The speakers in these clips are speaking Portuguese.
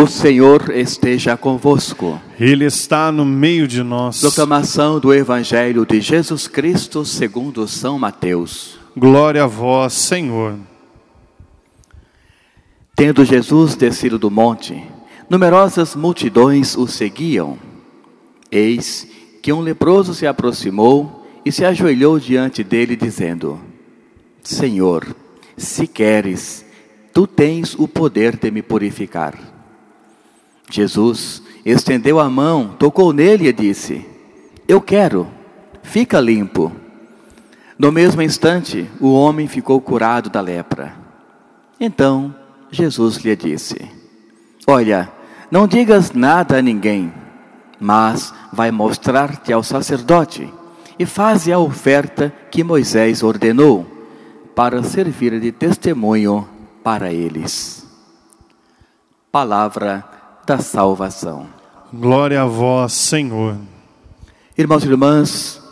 O Senhor esteja convosco. Ele está no meio de nós. Proclamação do Evangelho de Jesus Cristo segundo São Mateus. Glória a vós, Senhor. Tendo Jesus descido do monte, numerosas multidões o seguiam. Eis que um leproso se aproximou e se ajoelhou diante dele, dizendo: Senhor, se queres, tu tens o poder de me purificar. Jesus estendeu a mão, tocou nele e disse: Eu quero, fica limpo. No mesmo instante, o homem ficou curado da lepra. Então Jesus lhe disse: Olha, não digas nada a ninguém, mas vai mostrar-te ao sacerdote e faze a oferta que Moisés ordenou, para servir de testemunho para eles. Palavra da salvação. Glória a vós, Senhor. Irmãos e irmãs,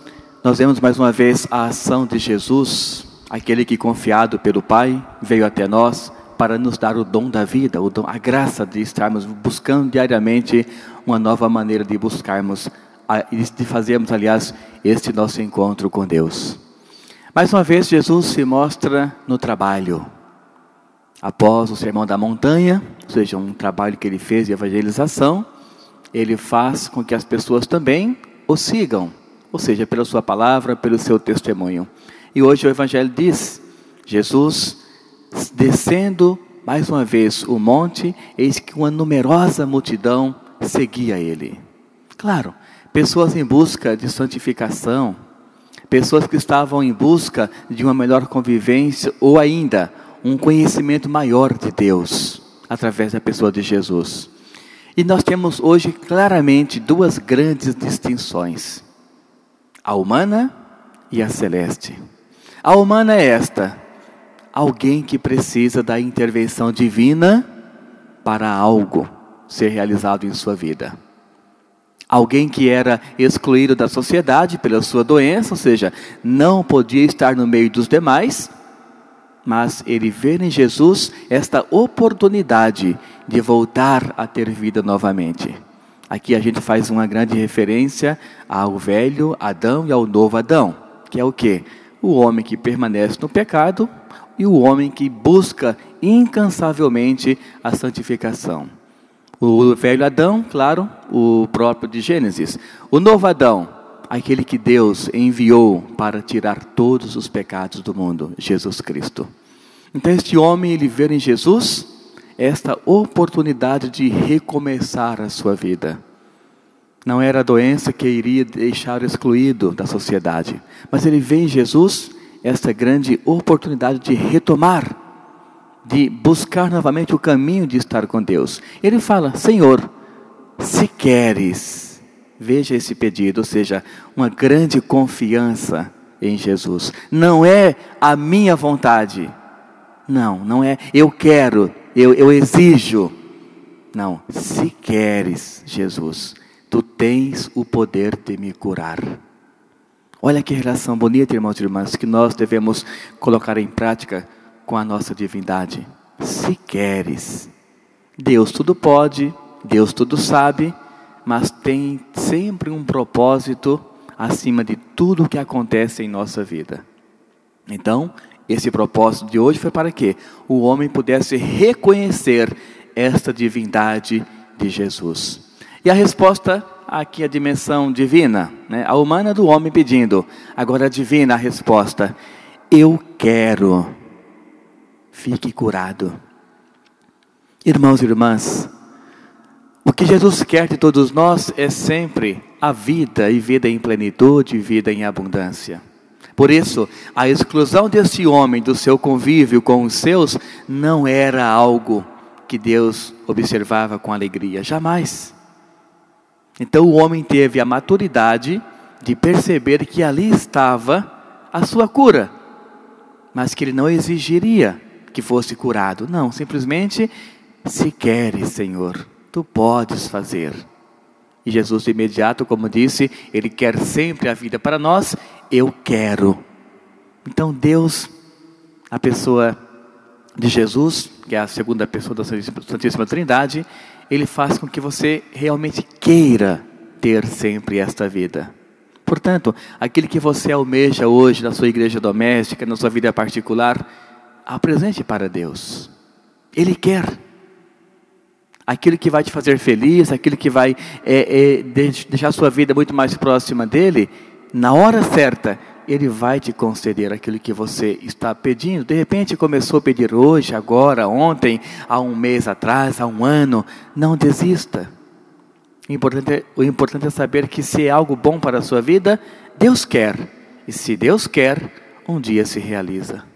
nós vemos mais uma vez a ação de Jesus, aquele que confiado pelo Pai veio até nós para nos dar o dom da vida, o dom, a graça de estarmos buscando diariamente uma nova maneira de buscarmos, de fazermos, aliás, este nosso encontro com Deus. Mais uma vez, Jesus se mostra no trabalho. Após o Sermão da Montanha, ou seja, um trabalho que ele fez de evangelização, ele faz com que as pessoas também o sigam, ou seja, pela sua palavra, pelo seu testemunho. E hoje o Evangelho diz: Jesus descendo mais uma vez o monte, eis que uma numerosa multidão seguia ele. Claro, pessoas em busca de santificação, pessoas que estavam em busca de uma melhor convivência ou ainda um conhecimento maior de Deus através da pessoa de Jesus. E nós temos hoje claramente duas grandes distinções: a humana e a celeste. A humana é esta: alguém que precisa da intervenção divina para algo ser realizado em sua vida. Alguém que era excluído da sociedade pela sua doença, ou seja, não podia estar no meio dos demais, mas ele vê em Jesus esta oportunidade de voltar a ter vida novamente. Aqui a gente faz uma grande referência ao velho Adão e ao novo Adão, que é o que? O homem que permanece no pecado e o homem que busca incansavelmente a santificação. O velho Adão, claro, o próprio de Gênesis. O novo Adão, aquele que Deus enviou para tirar todos os pecados do mundo, Jesus Cristo. Então este homem, ele vê em Jesus esta oportunidade de recomeçar a sua vida. Não era a doença que iria deixar excluído da sociedade, mas ele vê em Jesus esta grande oportunidade de retomar, de buscar novamente o caminho de estar com Deus. Ele fala: Senhor, se queres, veja esse pedido, ou seja, uma grande confiança em Jesus. Não é a minha vontade, não, não é eu quero, eu, eu exijo. Não, se queres, Jesus, tu tens o poder de me curar. Olha que relação bonita, irmãos e irmãs, que nós devemos colocar em prática com a nossa divindade. Se queres, Deus tudo pode, Deus tudo sabe, mas tem sempre um propósito acima de tudo o que acontece em nossa vida. Então, esse propósito de hoje foi para que o homem pudesse reconhecer esta divindade de Jesus. E a resposta aqui a dimensão divina, né? a humana do homem pedindo, agora a divina a resposta: Eu quero, fique curado. Irmãos e irmãs, que Jesus quer de todos nós é sempre a vida e vida em plenitude, vida em abundância. Por isso, a exclusão desse homem do seu convívio com os seus não era algo que Deus observava com alegria, jamais. Então o homem teve a maturidade de perceber que ali estava a sua cura, mas que ele não exigiria que fosse curado. Não, simplesmente, se queres, Senhor, tu podes fazer. E Jesus, de imediato, como disse, ele quer sempre a vida para nós. Eu quero. Então, Deus, a pessoa de Jesus, que é a segunda pessoa da Santíssima Trindade, Ele faz com que você realmente queira ter sempre esta vida. Portanto, aquilo que você almeja hoje na sua igreja doméstica, na sua vida particular, apresente para Deus. Ele quer. Aquilo que vai te fazer feliz, aquilo que vai é, é, deixar a sua vida muito mais próxima dele, na hora certa, ele vai te conceder aquilo que você está pedindo. De repente começou a pedir hoje, agora, ontem, há um mês atrás, há um ano. Não desista. O importante, é, o importante é saber que se é algo bom para a sua vida, Deus quer. E se Deus quer, um dia se realiza.